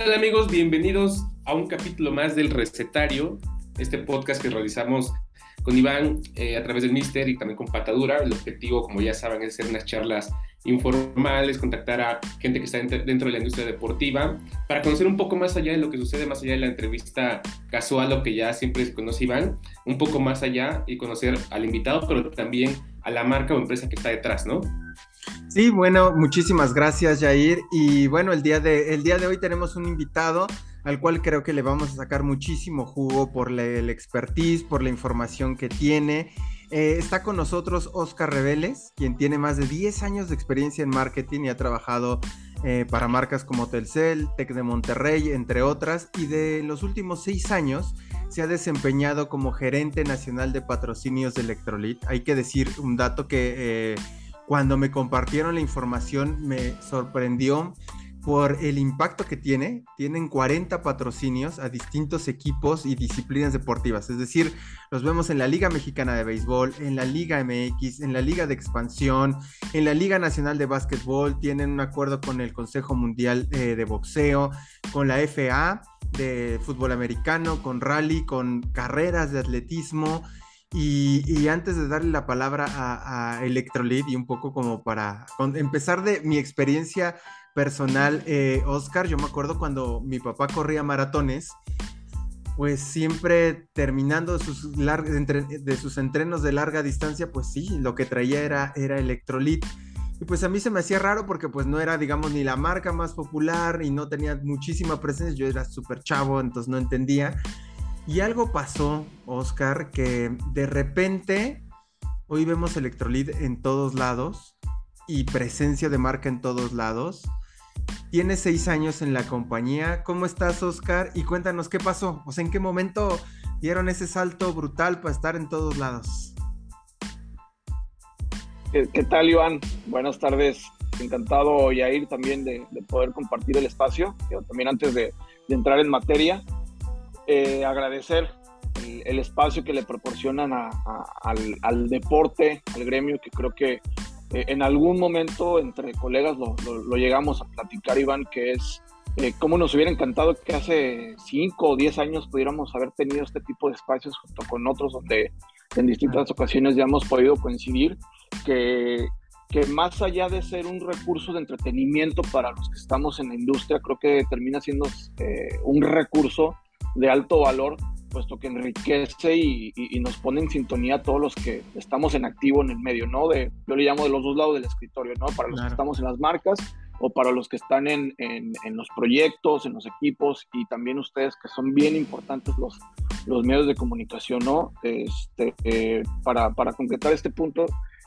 tal amigos? Bienvenidos a un capítulo más del Recetario, este podcast que realizamos con Iván eh, a través del Mister y también con Patadura. El objetivo, como ya saben, es hacer unas charlas informales, contactar a gente que está dentro de la industria deportiva para conocer un poco más allá de lo que sucede más allá de la entrevista casual o que ya siempre se conoce Iván, un poco más allá y conocer al invitado, pero también a la marca o empresa que está detrás, ¿no? Sí, bueno, muchísimas gracias, Jair. Y bueno, el día de, el día de hoy tenemos un invitado al cual creo que le vamos a sacar muchísimo jugo por la, el expertise, por la información que tiene. Eh, está con nosotros Oscar Reveles, quien tiene más de 10 años de experiencia en marketing y ha trabajado eh, para marcas como Telcel, Tec de Monterrey, entre otras, y de los últimos 6 años se ha desempeñado como gerente nacional de patrocinios de Electrolit. Hay que decir un dato que... Eh, cuando me compartieron la información me sorprendió por el impacto que tiene. Tienen 40 patrocinios a distintos equipos y disciplinas deportivas. Es decir, los vemos en la Liga Mexicana de Béisbol, en la Liga MX, en la Liga de Expansión, en la Liga Nacional de Básquetbol. Tienen un acuerdo con el Consejo Mundial eh, de Boxeo, con la FA de fútbol americano, con rally, con carreras de atletismo. Y, antes de darle la palabra a, a Electrolit y un poco como para empezar de mi experiencia personal, eh, Oscar, yo me acuerdo cuando mi papá corría maratones, pues siempre terminando sus, de sus entrenos de larga distancia, pues sí, lo que traía era, era Electrolit. Y pues a mí se me hacía raro porque pues no era, digamos, ni la marca más popular y no tenía muchísima presencia. Yo era súper chavo, entonces no entendía. Y algo pasó, Oscar, que de repente hoy vemos Electrolit en todos lados y presencia de marca en todos lados. Tienes seis años en la compañía. ¿Cómo estás, Oscar? Y cuéntanos qué pasó. O sea, ¿en qué momento dieron ese salto brutal para estar en todos lados? ¿Qué, tal, Iván? Buenas tardes. Encantado, Yair, también de, poder compartir el espacio. también antes de entrar en materia, eh, agradecer el, espacio que le proporcionan al, deporte, al gremio, que creo que eh, en algún momento entre colegas lo, llegamos a platicar, Iván, que es eh, cómo nos hubiera encantado que hace 5 o 10 años pudiéramos haber tenido este tipo de espacios junto con otros donde en distintas ocasiones ya hemos podido coincidir, que, que más allá de ser un recurso de entretenimiento para los que estamos en la industria, creo que termina siendo un recurso de alto valor, puesto que enriquece y, nos pone en sintonía a todos los que estamos en activo en el medio, ¿no? De, yo le llamo de los dos lados del escritorio, ¿no? Para los que estamos en las marcas o para los que están en, en, los proyectos, en los equipos y también ustedes que son bien importantes los, los medios de comunicación, ¿no? Este, eh, para, para concretar este punto,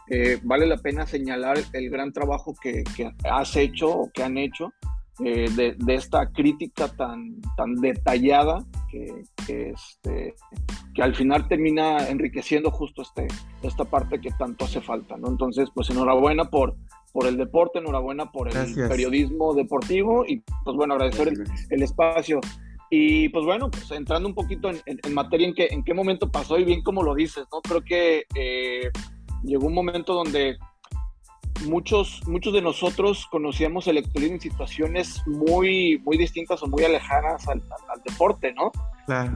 eh, vale la pena señalar el gran trabajo que, que has hecho o que han hecho eh, de, esta crítica tan, tan detallada que, este, que al final termina enriqueciendo justo este, esta parte que tanto hace falta, ¿no? Entonces, pues enhorabuena por, por el deporte, enhorabuena por el periodismo deportivo y pues bueno, agradecer el, espacio. Y pues bueno, pues entrando un poquito en, materia en, que, en qué momento pasó y bien como lo dices, ¿no? Creo que eh, llegó un momento donde muchos, muchos de nosotros conocíamos el Electrolit en situaciones muy, muy distintas o muy alejadas al, deporte, ¿no?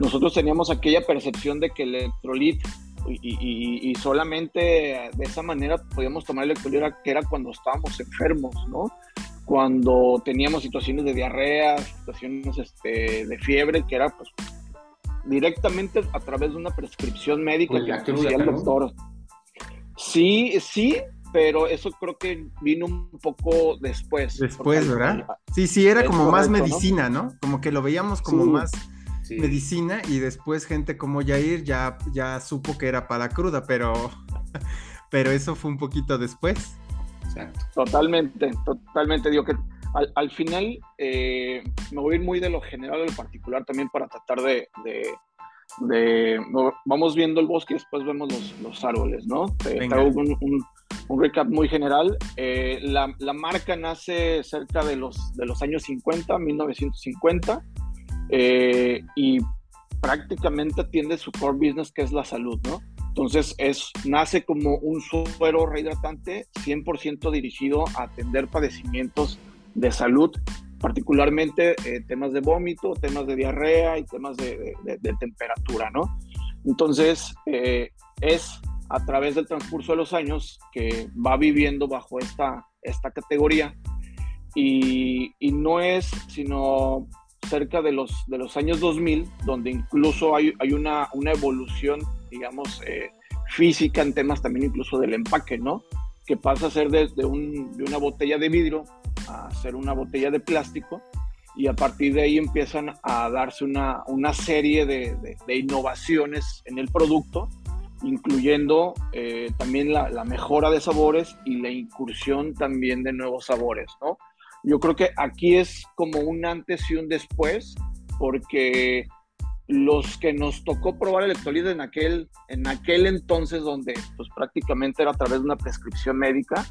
Nosotros teníamos aquella percepción de que el electrolit y, solamente de esa manera podíamos tomar el electrolit que era cuando estábamos enfermos, ¿no? Cuando teníamos situaciones de diarrea, situaciones este, de fiebre, que era pues directamente a través de una prescripción médica pues que hacía el doctor. Sí, sí, pero eso creo que vino un poco después. Después, ¿verdad? Sí, sí, era como más medicina, ¿no? Como que lo veíamos como más medicina y después gente como Jair ya, ya supo que era para la cruda, pero, pero eso fue un poquito después. Exacto. Totalmente, totalmente. Digo que al, final eh, me voy a ir muy de lo general a lo particular también para tratar de, de, vamos viendo el bosque y después vemos los, árboles, ¿no? Te, un, un recap muy general. Eh, la, la, marca nace cerca de los, de los años 50, 1950, eh, y prácticamente atiende su core business, que es la salud, ¿no? Entonces, es, nace como un suero rehidratante 100% dirigido a atender padecimientos de salud particularmente eh, temas de vómito, temas de diarrea y temas de, temperatura, ¿no? Entonces, eh, es a través del transcurso de los años que va viviendo bajo esta, esta categoría y, no es sino cerca de los, de los años 2000, donde incluso hay, hay una, una evolución, digamos, eh, física en temas también incluso del empaque, ¿no? Que pasa a ser de, de, una botella de vidrio a ser una botella de plástico y a partir de ahí empiezan a darse una, una serie de, innovaciones en el producto, incluyendo eh, también la, la, mejora de sabores y la incursión también de nuevos sabores, ¿no? Yo creo que aquí es como un antes y un después, porque los que nos tocó probar electrolit en aquel, en aquel entonces donde pues prácticamente era a través de una prescripción médica,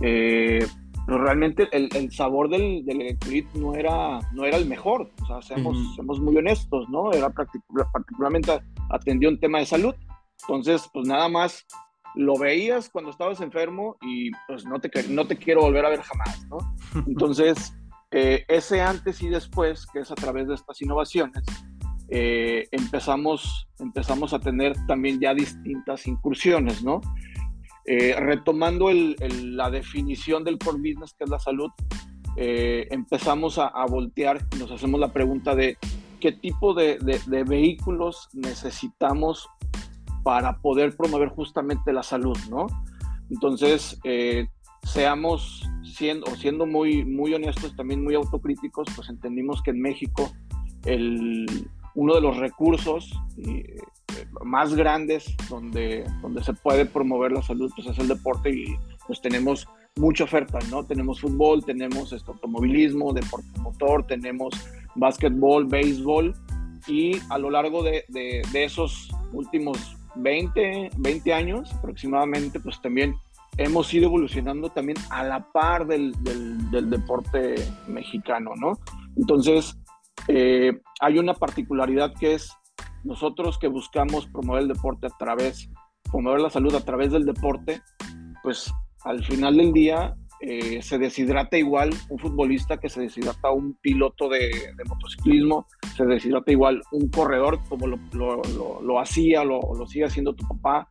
eh, pero realmente el, el sabor del, del, electrolit no era, no era el mejor, o sea, seamos, muy honestos, ¿no? Era particularmente atendió un tema de salud, entonces pues nada más lo veías cuando estabas enfermo y pues no te, no te quiero volver a ver jamás, ¿no? Entonces, eh, ese antes y después, que es a través de estas innovaciones, eh, empezamos, empezamos a tener también ya distintas incursiones, ¿no? Eh, retomando la definición del core business, que es la salud, empezamos a, a, voltear, nos hacemos la pregunta de qué tipo de, de vehículos necesitamos para poder promover justamente la salud, ¿no? Entonces, eh, seamos siendo, siendo muy, muy honestos, también muy autocríticos, pues entendimos que en México el, uno de los recursos eh, más grandes donde, donde se puede promover la salud pues es el deporte y pues tenemos mucha oferta, ¿no? Tenemos fútbol, tenemos este, automovilismo, deporte motor, tenemos básquetbol, béisbol y a lo largo de, de, de esos últimos 20, 20 años aproximadamente, pues también hemos ido evolucionando también a la par del, del, deporte mexicano, ¿no? Entonces, eh, hay una particularidad que es nosotros que buscamos promover el deporte a través, promover la salud a través del deporte, pues al final del día eh, se deshidrata igual un futbolista que se deshidrata un piloto de, motociclismo, se deshidrata igual un corredor como lo, lo, lo, hacía, lo, lo sigue haciendo tu papá,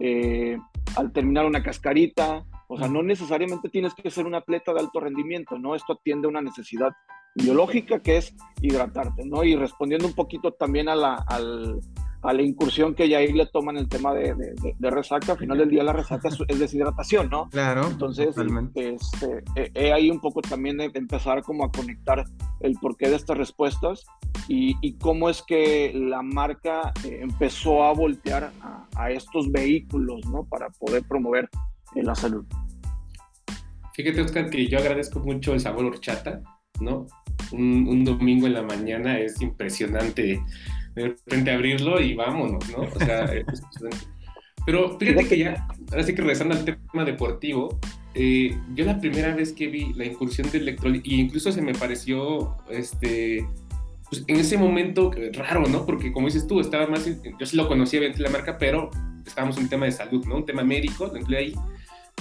eh, al terminar una cascarita, o sea, no necesariamente tienes que ser un atleta de alto rendimiento, ¿no? Esto atiende a una necesidad biológica que es hidratarte, ¿no? Y respondiendo un poquito también a la, al, a la incursión que ya ahí le toman el tema de, de, resaca, al final del día la resaca es, deshidratación, ¿no? Claro. Entonces, este, he ahí un poco también de empezar como a conectar el porqué de estas respuestas y, y cómo es que la marca eh, empezó a voltear a, estos vehículos, ¿no? Para poder promover la salud. Fíjate, Oscar, que yo agradezco mucho el sabor horchata, ¿no? Un, un domingo en la mañana es impresionante de repente abrirlo y vámonos, ¿no? O sea, pero fíjate que ya, ahora sí que regresando al tema deportivo, eh, yo la primera vez que vi la incursión del electrolit, y incluso se me pareció, este, pues en ese momento raro, ¿no? Porque como dices tú, estaba más, yo sí lo conocía bien la marca, pero estábamos en un tema de salud, ¿no? Un tema médico, lo incluí ahí.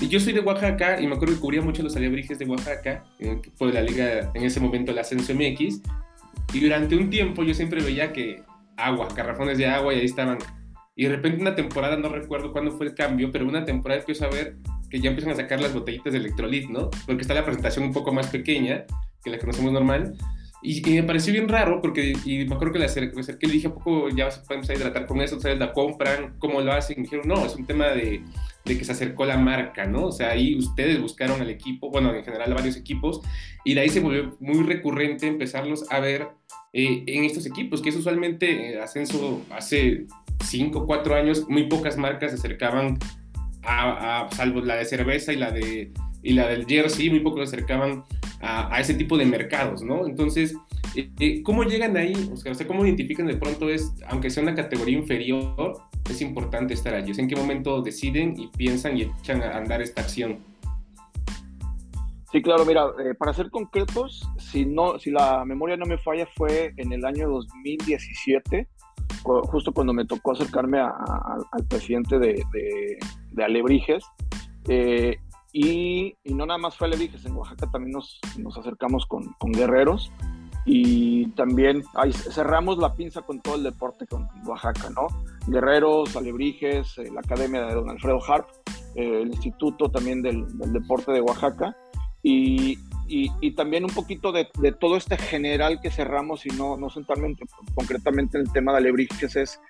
Y yo soy de Oaxaca y me acuerdo que cubría mucho los alebrijes de Oaxaca, por la liga, en ese momento la Ascenso MX, y durante un tiempo yo siempre veía que agua, garrafones de agua y ahí estaban. Y de repente una temporada, no recuerdo cuándo fue el cambio, pero una temporada empiezo a ver que ya empiezan a sacar las botellitas de electrolit, ¿no? Porque está la presentación un poco más pequeña que la conocemos normal. Y, me pareció bien raro porque y me acuerdo que le acerqué, le dije, ¿a poco ya podemos a hidratar con eso? ¿Ustedes la compran? ¿Cómo lo hacen? Y dijeron, no, es un tema de, de, que se acercó la marca, ¿no? O sea, ahí ustedes buscaron el equipo, bueno, en general varios equipos, y de ahí se volvió muy recurrente empezarlos a ver eh, en estos equipos, que es usualmente eh, ascenso hace 5 o 4 años, muy pocas marcas se acercaban a, salvo la de cerveza y la de y la del jersey, muy pocos se acercaban a, ese tipo de mercados, ¿no? Entonces, eh, ¿cómo llegan ahí? O sea, ¿cómo identifican de pronto es, aunque sea una categoría inferior, es importante estar allí? ¿En qué momento deciden y piensan y echan a andar esta acción? Sí, claro, mira, eh, para ser concretos, si, no, si la memoria no me falla, fue en el año 2017, justo cuando me tocó acercarme al presidente de, de, Alebrijes. Eh, y, no nada más fue Alebrijes, en Oaxaca también nos, nos acercamos con, con, guerreros y también ahí cerramos la pinza con todo el deporte con Oaxaca, ¿no? Guerreros, Alebrijes, eh, la Academia de Don Alfredo Harp, eh, el Instituto también del, del, Deporte de Oaxaca y, y, y también un poquito de, de, todo este general que cerramos y no, no centralmente, concretamente en el tema de Alebrijes es...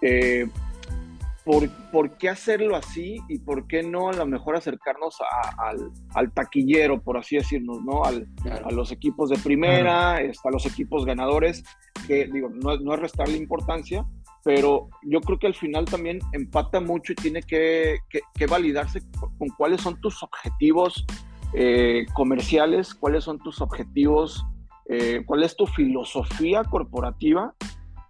Eh, por, por, qué hacerlo así y por qué no a lo mejor acercarnos al, al, taquillero, por así decirnos, ¿no? Al, A los equipos de primera, este, a los equipos ganadores, que digo, no, no es restarle importancia, pero yo creo que al final también empata mucho y tiene que, que, validarse con cuáles son tus objetivos eh, comerciales, cuáles son tus objetivos, eh, cuál es tu filosofía corporativa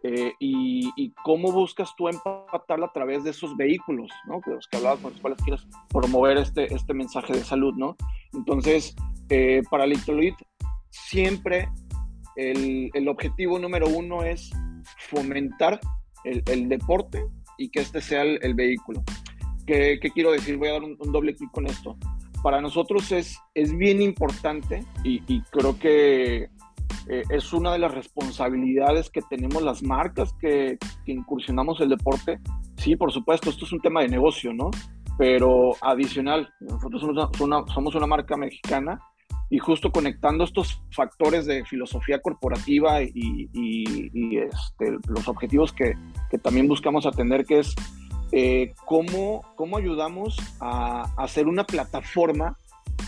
eh, y, cómo buscas tú empatarla a través de esos vehículos, ¿no? De los que hablabas, con los cuales quieres promover este, este mensaje de salud, ¿no? Entonces, eh, para Electrolit, siempre el, el, objetivo número uno es fomentar el, el deporte y que este sea el, vehículo. ¿Qué, ¿Qué, quiero decir? Voy a dar un, doble clic con esto. Para nosotros es, es bien importante y, y creo que eh, es una de las responsabilidades que tenemos las marcas que, incursionamos el deporte. Sí, por supuesto, esto es un tema de negocio, ¿no? Pero adicional, nosotros somos una, marca mexicana y justo conectando estos factores de filosofía corporativa y, este, los objetivos que, que, también buscamos atender, que es eh, cómo, cómo ayudamos a hacer una plataforma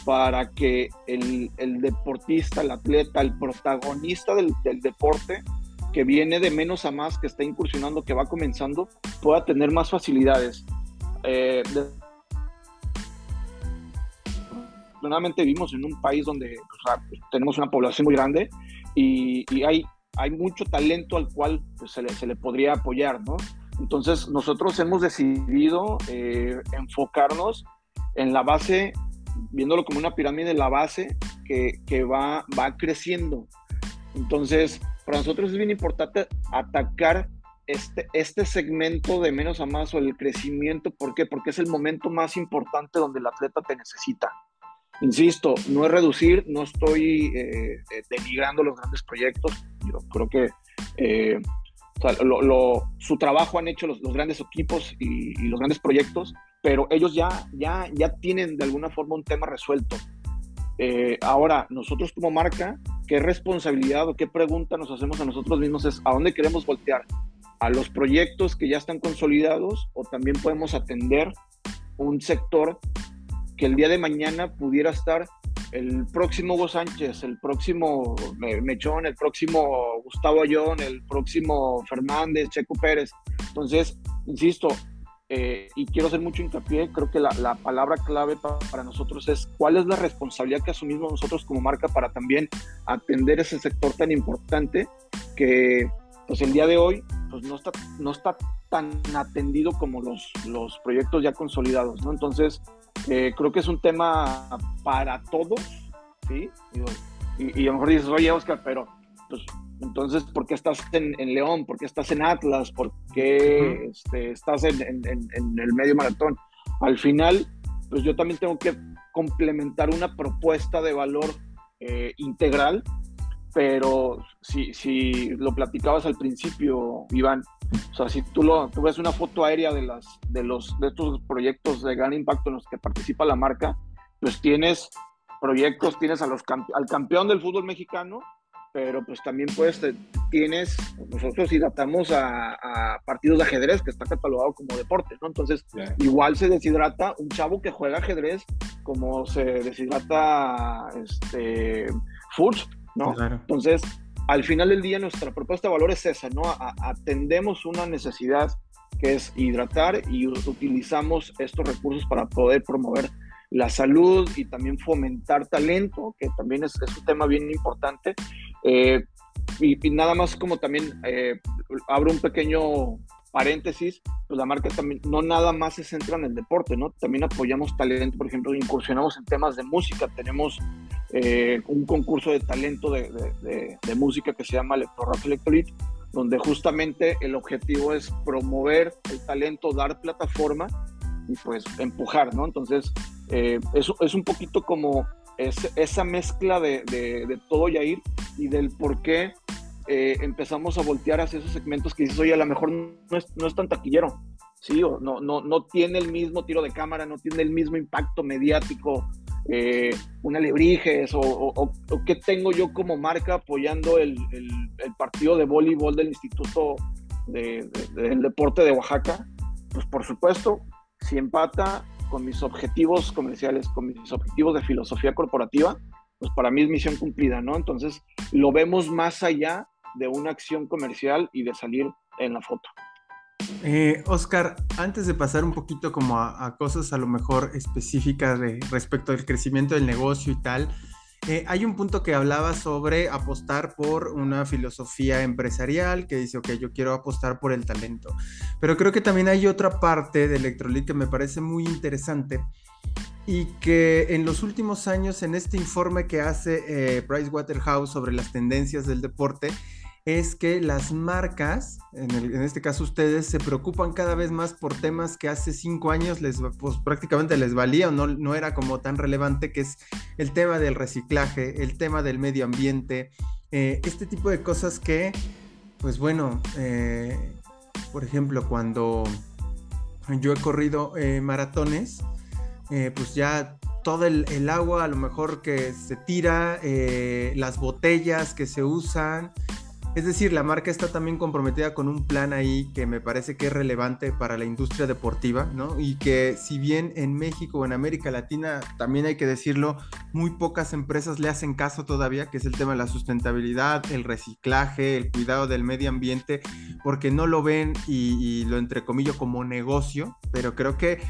para que el, el, deportista, el atleta, el protagonista del, del, deporte, que viene de menos a más, que está incursionando, que va comenzando, pueda tener más facilidades. Eh, afortunadamente vivimos en un país donde tenemos una población muy grande y, y, hay, hay mucho talento al cual pues, se, le, se, le, podría apoyar, ¿no? Entonces nosotros hemos decidido eh, enfocarnos en la base viéndolo como una pirámide, la base que, que va, va creciendo. Entonces, para nosotros es bien importante atacar este, este segmento de menos a más o el crecimiento. ¿Por qué? Porque es el momento más importante donde el atleta te necesita. Insisto, no es reducir, no estoy eh, eh denigrando los grandes proyectos. Yo creo que eh, su trabajo han hecho los, grandes equipos y, y, los grandes proyectos, pero ellos ya, ya, ya tienen de alguna forma un tema resuelto. Eh, ahora, nosotros como marca, ¿qué responsabilidad o qué pregunta nos hacemos a nosotros mismos es a dónde queremos voltear? ¿A los proyectos que ya están consolidados o también podemos atender un sector que el día de mañana pudiera estar el próximo Hugo Sánchez, el próximo Mechón, el próximo Gustavo Ayón, el próximo Fernández, Checo Pérez? Entonces, insisto, eh, y quiero hacer mucho hincapié, creo que la, la palabra clave para nosotros es cuál es la responsabilidad que asumimos nosotros como marca para también atender ese sector tan importante que pues el día de hoy pues no está, no está tan atendido como los, los proyectos ya consolidados, ¿no? Entonces, eh, creo que es un tema para todos, ¿sí? Y, y, a lo mejor dices, oye, Oscar, pero pues entonces, ¿por qué estás en, en León? ¿Por qué estás en Atlas? ¿Por qué este, estás en, en, en, el medio maratón? Al final, pues yo también tengo que complementar una propuesta de valor eh, integral, pero si, si lo platicabas al principio, Iván, o sea, si tú, lo, tú ves una foto aérea de, las, de, los, de estos proyectos de gran impacto en los que participa la marca, pues tienes proyectos, tienes a los, al campeón del fútbol mexicano, pero pues también pues tienes, nosotros hidratamos a, a, partidos de ajedrez que está catalogado como deporte, ¿no? Entonces, yeah. igual se deshidrata un chavo que juega ajedrez como se deshidrata este ¿no? Claro. Entonces, al final del día nuestra propuesta de valor es esa, ¿no? Atendemos una necesidad que es hidratar y utilizamos estos recursos para poder promover la salud y también fomentar talento, que también es, es un tema bien importante. Eh, y, y, nada más como también eh, abro un pequeño paréntesis, pues la marca también no nada más se centra en el deporte, ¿no? También apoyamos talento, por ejemplo, incursionamos en temas de música, tenemos eh, un concurso de talento de, de, de, de música que se llama Electro Rock Electrolit, donde justamente el objetivo es promover el talento, dar plataforma y pues empujar, ¿no? Entonces, Eh, eso es un poquito como esa mezcla de, de, todo Yair y del por qué eh, empezamos a voltear hacia esos segmentos que dices, oye, a lo mejor no es, no es tan taquillero, ¿sí? O no, no, no tiene el mismo tiro de cámara, no tiene el mismo impacto mediático, eh, una Lebrijes, o, o, qué tengo yo como marca apoyando el, el, partido de voleibol del Instituto de, del Deporte de Oaxaca. Pues por supuesto, si empata con mis objetivos comerciales, con mis objetivos de filosofía corporativa, pues para mí es misión cumplida, ¿no? Entonces lo vemos más allá de una acción comercial y de salir en la foto. Eh, Oscar, antes de pasar un poquito como a, cosas a lo mejor específicas de, respecto al crecimiento del negocio y tal, eh, hay un punto que hablaba sobre apostar por una filosofía empresarial que dice, ok, yo quiero apostar por el talento. Pero creo que también hay otra parte de Electrolit que me parece muy interesante y que en los últimos años, en este informe que hace eh, Pricewaterhouse sobre las tendencias del deporte, es que las marcas, en, este caso ustedes, se preocupan cada vez más por temas que hace cinco años les, pues, prácticamente les valía o no, no era como tan relevante, que es el tema del reciclaje, el tema del medio ambiente, eh, este tipo de cosas que, pues bueno, eh, por ejemplo, cuando yo he corrido eh, maratones, pues ya todo el, el, agua a lo mejor que se tira, las botellas que se usan, es decir, la marca está también comprometida con un plan ahí que me parece que es relevante para la industria deportiva, ¿no? Y que si bien en México o en América Latina, también hay que decirlo, muy pocas empresas le hacen caso todavía, que es el tema de la sustentabilidad, el reciclaje, el cuidado del medio ambiente, porque no lo ven y, lo entrecomillo como negocio, pero creo que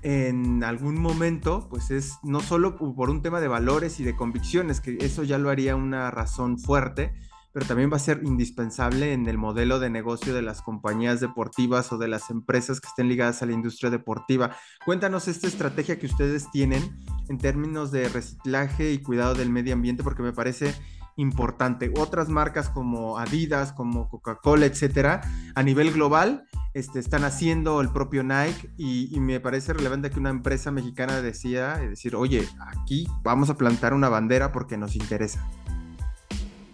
en algún momento, pues es no solo por un tema de valores y de convicciones, que eso ya lo haría una razón fuerte, pero también va a ser indispensable en el modelo de negocio de las compañías deportivas o de las empresas que estén ligadas a la industria deportiva. Cuéntanos esta estrategia que ustedes tienen en términos de reciclaje y cuidado del medio ambiente, porque me parece importante. Otras marcas como Adidas, como Coca-Cola, etcétera, a nivel global, este, están haciendo el propio Nike y, y, me parece relevante que una empresa mexicana decía, decir, oye, aquí vamos a plantar una bandera porque nos interesa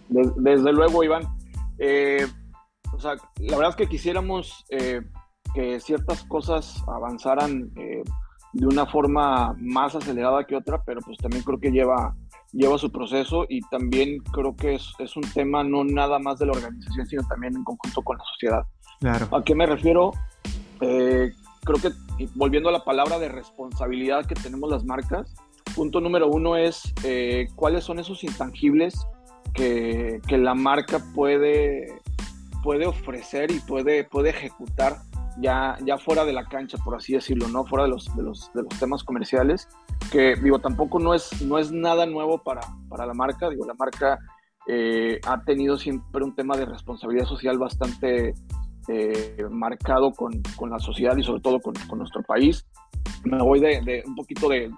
desde luego, Iván. Eh, o sea, la verdad es que quisiéramos eh, que ciertas cosas avanzaran eh, de una forma más acelerada que otra, pero pues también creo que lleva, lleva su proceso y también creo que es, es un tema no nada más de la organización, sino también en conjunto con la sociedad. Claro. ¿A qué me refiero? creo que volviendo a la palabra de responsabilidad que tenemos las marcas, punto número uno es cuáles son esos intangibles que, la marca puede, puede ofrecer y puede, puede ejecutar ya, ya fuera de la cancha, por así decirlo, ¿no? Fuera de los, de los, de los temas comerciales, que digo, tampoco no es, no es nada nuevo para, para la marca, digo, la marca eh, ha tenido siempre un tema de responsabilidad social bastante eh, marcado con, con, la sociedad y sobre todo con, con nuestro país. Me voy de, un poquito de,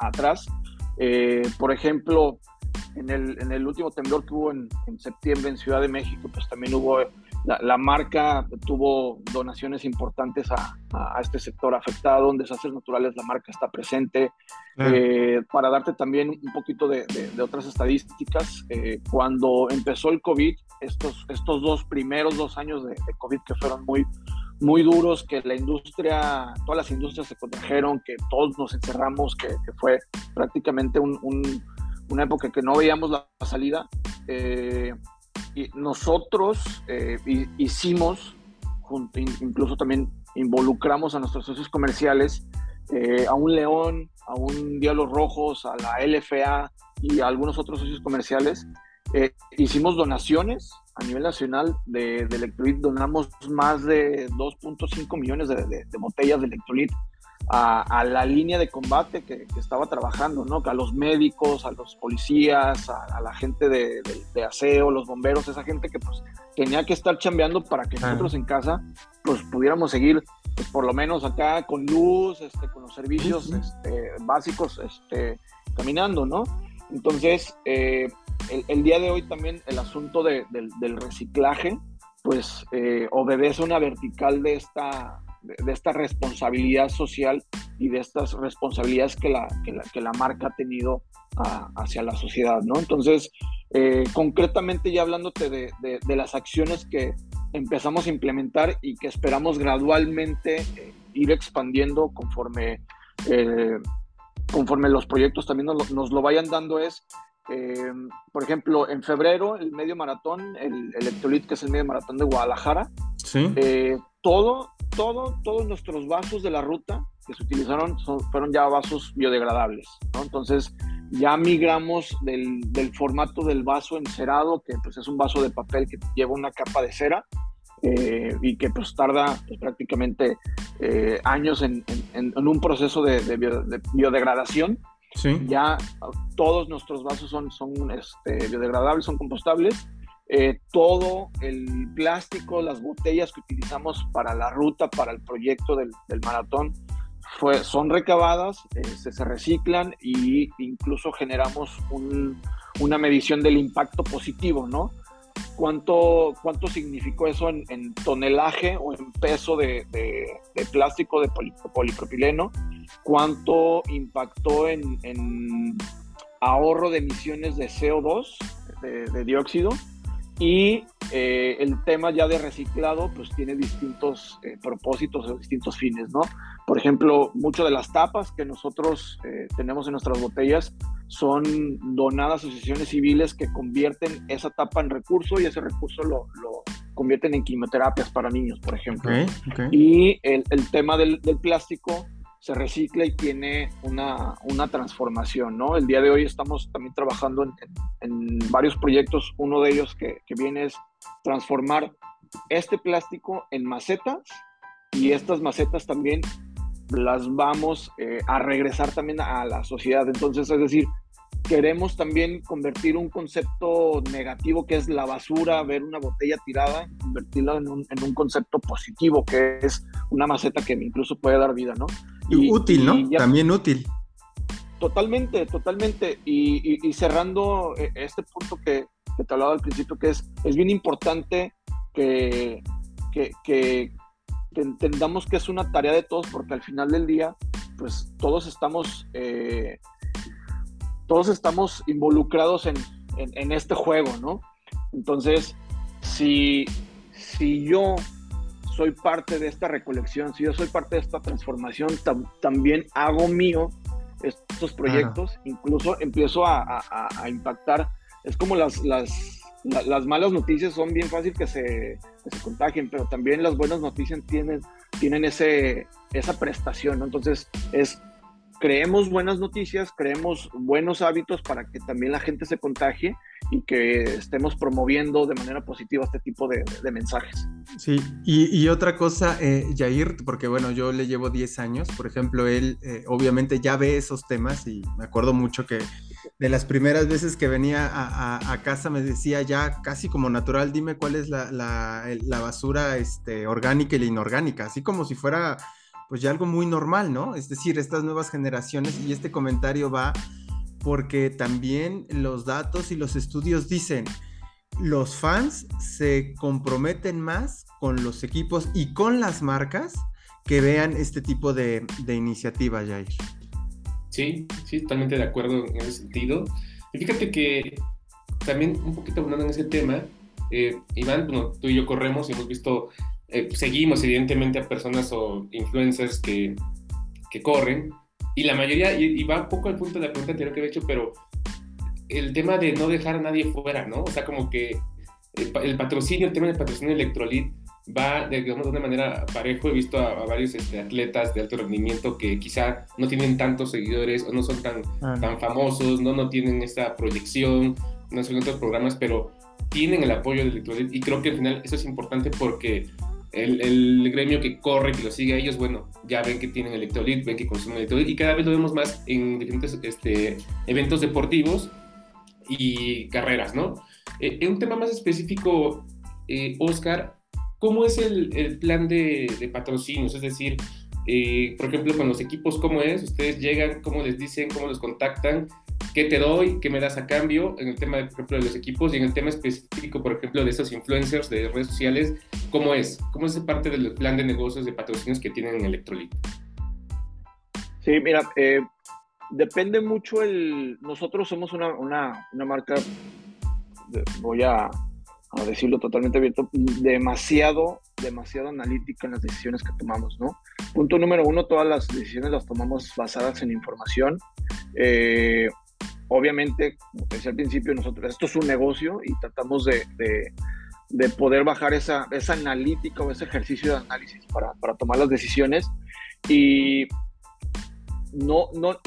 atrás. Eh, por ejemplo, en el, en el último temblor que hubo en, en, septiembre en Ciudad de México, pues también hubo, la, la marca tuvo donaciones importantes a, a, este sector afectado, en desastres naturales la marca está presente. Eh, para darte también un poquito de, de, otras estadísticas, eh, cuando empezó el COVID, estos, estos dos primeros dos años de, de COVID que fueron muy, muy duros, que la industria, todas las industrias se contrajeron, que todos nos encerramos, que, que fue prácticamente un, un una época que no veíamos la salida. Eh, y nosotros eh, hicimos, incluso también involucramos a nuestros socios comerciales, eh, a un León, a un Diablos Rojos, a la LFA y a algunos otros socios comerciales. hicimos donaciones a nivel nacional de, de Electrolit, donamos más de 2.5 millones de, de, botellas de Electrolit a, la línea de combate que, estaba trabajando, ¿no? A los médicos, a los policías, a, la gente de, aseo, los bomberos, esa gente que pues tenía que estar chambeando para que nosotros en casa pues pudiéramos seguir pues, por lo menos acá con luz, este, con los servicios Este, básicos este, caminando, ¿no? Entonces, eh, el, día de hoy también el asunto del, reciclaje, pues eh, obedece una vertical de esta, de, esta responsabilidad social y de estas responsabilidades que la, que la, marca ha tenido hacia la sociedad, ¿no? Entonces, eh, concretamente ya hablándote de, de, las acciones que empezamos a implementar y que esperamos gradualmente eh, ir expandiendo conforme, eh, conforme los proyectos también nos, nos lo vayan dando es por ejemplo, en febrero, el medio maratón, el Electrolit, que es el medio maratón de Guadalajara, ¿Sí? Todo, todo, todos nuestros vasos de la ruta que se utilizaron fueron ya vasos biodegradables, ¿no? Entonces ya migramos del, del, formato del vaso encerado, que pues es un vaso de papel que lleva una capa de cera eh, y que pues tarda pues, prácticamente eh, años en, en, un proceso de, de, biodegradación. ¿Sí? Ya todos nuestros vasos son, son este, biodegradables, son compostables eh, todo el plástico, las botellas que utilizamos para la ruta, para el proyecto del, maratón, son recabadas, eh, se, reciclan e incluso generamos una medición del impacto positivo, ¿no? ¿Cuánto, cuánto significó eso en, tonelaje o en peso de, plástico de polipropileno? ¿Cuánto impactó en, ahorro de emisiones de CO2, de dióxido? Y eh, el tema ya de reciclado, pues tiene distintos eh, propósitos o distintos fines, ¿no? Por ejemplo, muchas de las tapas que nosotros eh, tenemos en nuestras botellas son donadas a asociaciones civiles que convierten esa tapa en recurso y ese recurso lo, lo convierten en quimioterapias para niños, por ejemplo. Y el, el tema del, del plástico, se recicla y tiene una, una, transformación, ¿no? El día de hoy estamos también trabajando en, varios proyectos, uno de ellos que, que, viene es transformar este plástico en macetas y estas macetas también las vamos eh, a regresar también a la sociedad. Entonces, es decir, queremos también convertir un concepto negativo que es la basura, ver una botella tirada, convertirla en un, en un concepto positivo que es una maceta que incluso puede dar vida, ¿no? Y, útil, ¿no? También útil. Totalmente, totalmente. Y, cerrando eh, este punto que, te hablaba al principio, que es, es bien importante que, que, entendamos que es una tarea de todos, porque al final del día, pues todos estamos, eh, todos estamos involucrados en, en, este juego, ¿no? Entonces, si, si yo soy parte de esta recolección, si yo soy parte de esta transformación, también hago mío estos proyectos, incluso empiezo a, impactar. Es como las, las, las, malas noticias son bien fácil que se, que se contagien, pero también las buenas noticias tienen, tienen ese, esa prestación, Entonces es creemos buenas noticias, creemos buenos hábitos para que también la gente se contagie y que estemos promoviendo de manera positiva este tipo de, mensajes. Sí, y, otra cosa, eh, Jair, porque bueno, yo le llevo 10 años, por ejemplo, él eh, obviamente ya ve esos temas y me acuerdo mucho que de las primeras veces que venía a, casa me decía ya casi como natural, dime cuál es la, la basura este, orgánica y la inorgánica, así como si fuera pues ya algo muy normal, ¿no? Es decir, estas nuevas generaciones y este comentario va porque también los datos y los estudios dicen, los fans se comprometen más con los equipos y con las marcas que vean este tipo de, de iniciativa, Jair. Sí, sí, totalmente de acuerdo en ese sentido. Y fíjate que también un poquito hablando en ese tema, eh, Iván, bueno, tú y yo corremos y hemos visto eh, seguimos evidentemente a personas o influencers que, que corren y la mayoría, y, va un poco al punto de la pregunta anterior que he hecho, pero el tema de no dejar a nadie fuera, ¿no? O sea, como que el, patrocinio, el tema del patrocinio electrolit va, digamos, de una manera parejo. He visto a, varios este, atletas de alto rendimiento que quizá no tienen tantos seguidores o no son tan, ah. tan famosos, ¿no? no tienen esta proyección, no son otros programas, pero tienen el apoyo del electrolit y creo que al final eso es importante porque el, gremio que corre, que lo sigue a ellos, bueno, ya ven que tienen electrolit, ven que consumen electrolit y cada vez lo vemos más en diferentes este, eventos deportivos y carreras, ¿no? Eh, en un tema más específico, eh, Oscar, ¿cómo es el, plan de, de, patrocinios? Es decir, eh, por ejemplo, con los equipos, ¿cómo es? Ustedes llegan, ¿cómo les dicen, cómo los contactan? qué te doy, qué me das a cambio, en el tema, por ejemplo, de los equipos y en el tema específico, por ejemplo, de esos influencers de redes sociales, ¿cómo es? ¿Cómo es parte del plan de negocios de patrocinios que tienen en Electrolit? Sí, mira, eh, depende mucho el... Nosotros somos una, una marca, voy a, a, decirlo totalmente abierto, demasiado, demasiado analítica en las decisiones que tomamos, ¿no? Punto número uno, todas las decisiones las tomamos basadas en información. Eh, obviamente, como te decía al principio, nosotros, esto es un negocio y tratamos de, de, de poder bajar esa, esa analítica o ese ejercicio de análisis para, para tomar las decisiones. Y no, no,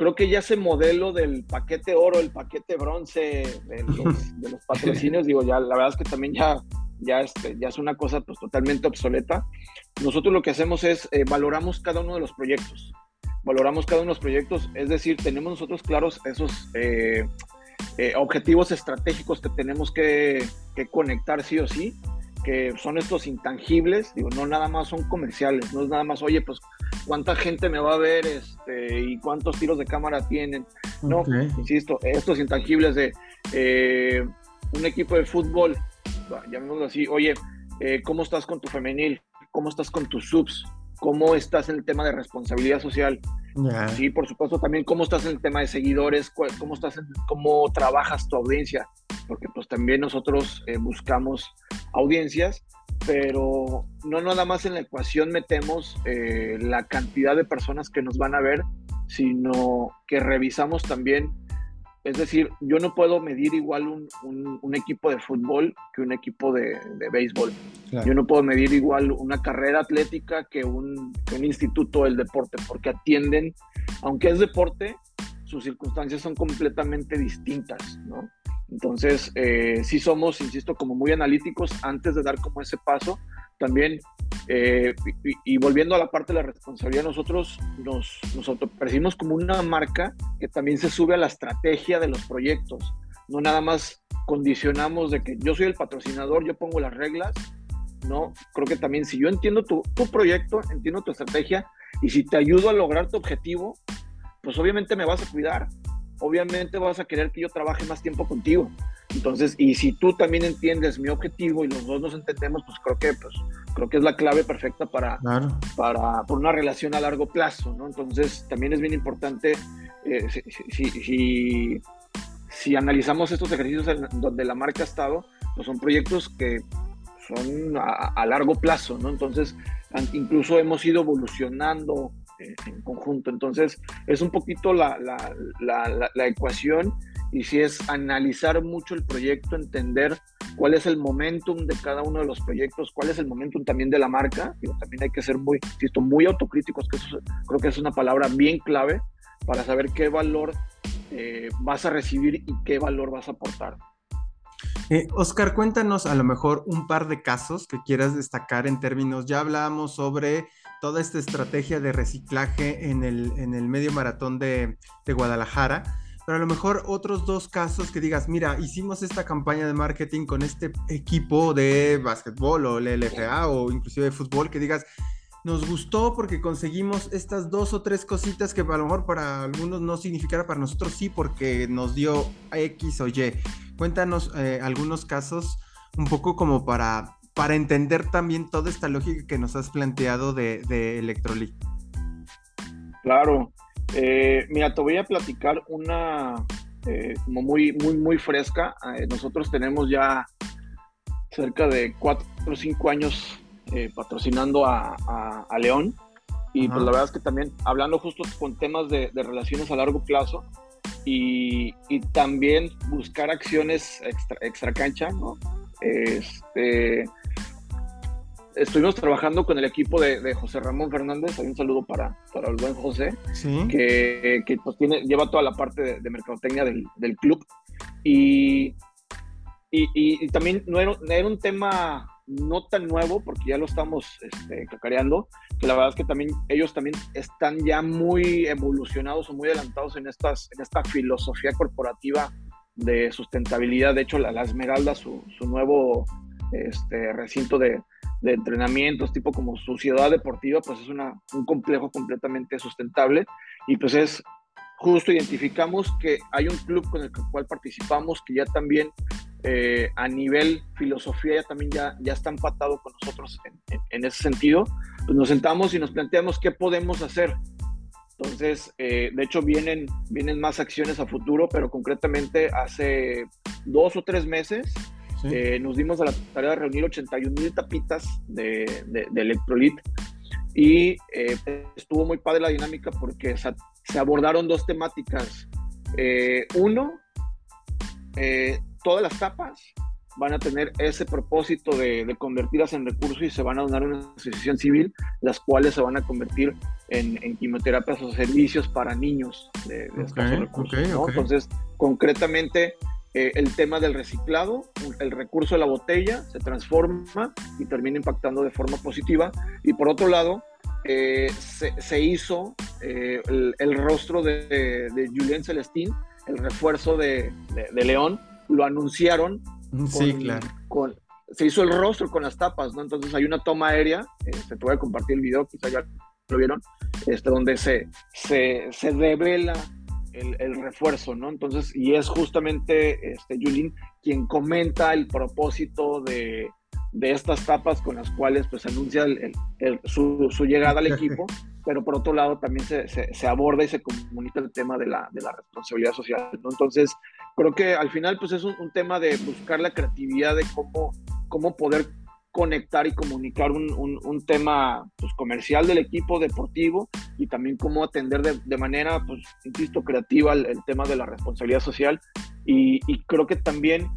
creo que ya ese modelo del paquete oro, el paquete bronce de los, de los patrocinios, digo, ya la verdad es que también ya, ya, este, ya es una cosa pues totalmente obsoleta. Nosotros lo que hacemos es eh, valoramos cada uno de los proyectos, valoramos cada uno de los proyectos, es decir, tenemos nosotros claros esos eh, eh, objetivos estratégicos que tenemos que, que conectar sí o sí que son estos intangibles, digo, no nada más son comerciales, no es nada más, oye, pues cuánta gente me va a ver este, y cuántos tiros de cámara tienen. No, insisto, estos intangibles de eh, un equipo de fútbol, llamémoslo así, oye, eh, ¿cómo estás con tu femenil? ¿Cómo estás con tus subs? ¿Cómo estás en el tema de responsabilidad social? Sí, por supuesto, también cómo estás en el tema de seguidores, cómo estás en, cómo trabajas tu audiencia, porque pues también nosotros eh, buscamos audiencias, pero no nada más en la ecuación metemos eh, la cantidad de personas que nos van a ver, sino que revisamos también, es decir, yo no puedo medir igual un, un, equipo de fútbol que un equipo de, de béisbol. Yo no puedo medir igual una carrera atlética que un, que un instituto del deporte, porque atienden, aunque es deporte, sus circunstancias son completamente distintas, ¿no? Entonces, eh, sí somos, insisto, como muy analíticos antes de dar como ese paso. También, eh, y, volviendo a la parte de la responsabilidad, nosotros nos, nos como una marca que también se sube a la estrategia de los proyectos. No nada más condicionamos de que yo soy el patrocinador, yo pongo las reglas. No, creo que también si yo entiendo tu, tu proyecto, entiendo tu estrategia y si te ayudo a lograr tu objetivo, pues obviamente me vas a cuidar obviamente vas a querer que yo trabaje más tiempo contigo. Entonces, y si tú también entiendes mi objetivo y los dos nos entendemos, pues creo que, pues, creo que es la clave perfecta para, para por una relación a largo plazo, ¿no? Entonces, también es bien importante, eh, si, si, si, analizamos estos ejercicios donde la marca ha estado, pues son proyectos que son a, a largo plazo, ¿no? Entonces, incluso hemos ido evolucionando en conjunto. Entonces, es un poquito la, la, la, ecuación y si es analizar mucho el proyecto, entender cuál es el momentum de cada uno de los proyectos, cuál es el momentum también de la marca. y también hay que ser muy, insisto, muy autocríticos, que creo que es una palabra bien clave para saber qué valor eh, vas a recibir y qué valor vas a aportar. Eh, Oscar, cuéntanos a lo mejor un par de casos que quieras destacar en términos, ya hablábamos sobre toda esta estrategia de reciclaje en el, en el medio maratón de, Guadalajara, pero a lo mejor otros dos casos que digas, mira, hicimos esta campaña de marketing con este equipo de básquetbol o el LFA o inclusive de fútbol, que digas, nos gustó porque conseguimos estas dos o tres cositas que a lo mejor para algunos no significara, para nosotros sí, porque nos dio X o Y. Cuéntanos eh, algunos casos un poco como para para entender también toda esta lógica que nos has planteado de, de Electrolit. Claro. Eh, mira, te voy a platicar una eh, como muy, muy, muy fresca. Eh, nosotros tenemos ya cerca de cuatro o cinco años patrocinando a, a, León. Y pues la verdad es que también hablando justo con temas de, de relaciones a largo plazo y, y, también buscar acciones extra, extra cancha, ¿no? Este, estuvimos trabajando con el equipo de, José Ramón Fernández, hay un saludo para, para el buen José, que, que, pues tiene, lleva toda la parte de, mercadotecnia del, del club. Y, y, y, también no era, era, un tema no tan nuevo, porque ya lo estamos este, cacareando, que la verdad es que también ellos también están ya muy evolucionados o muy adelantados en, estas, en esta filosofía corporativa de sustentabilidad. De hecho, la, la Esmeralda, su, su nuevo este, recinto de, de entrenamientos, tipo como su ciudad deportiva, pues es una, un complejo completamente sustentable. Y pues es justo identificamos que hay un club con el cual participamos que ya también eh, a nivel filosofía ya también ya, ya está empatado con nosotros en, en, ese sentido, pues nos sentamos y nos planteamos qué podemos hacer. Entonces, eh, de hecho, vienen, vienen más acciones a futuro, pero concretamente hace dos o tres meses eh, nos dimos a la tarea de reunir 81 mil tapitas de, de, electrolit y eh, estuvo muy padre la dinámica porque se, abordaron dos temáticas. uno, todas las tapas van a tener ese propósito de, convertirlas en recursos y se van a donar a una asociación civil, las cuales se van a convertir en, quimioterapias o servicios para niños de, estos recursos. Entonces, concretamente, eh, el tema del reciclado, el recurso de la botella se transforma y termina impactando de forma positiva. Y por otro lado, eh, se, hizo eh, el, rostro de, de, Julien Celestín, el refuerzo de, de León, lo anunciaron sí, claro. se hizo el rostro con las tapas, ¿no? Entonces hay una toma aérea, eh, se te voy a compartir el video, quizá ya lo vieron, este, donde se, se, se revela el, el, refuerzo, ¿no? Entonces, y es justamente este, Yulín quien comenta el propósito de, de estas tapas con las cuales pues anuncia el, su, su, llegada al equipo, pero por otro lado también se, se, se, aborda y se comunica el tema de la, de la responsabilidad social, ¿no? Entonces, creo que al final pues es un, un, tema de buscar la creatividad de cómo, cómo poder conectar y comunicar un, un, un tema pues, comercial del equipo deportivo y también cómo atender de, de manera, pues, insisto, creativa el, el, tema de la responsabilidad social. Y, y creo que también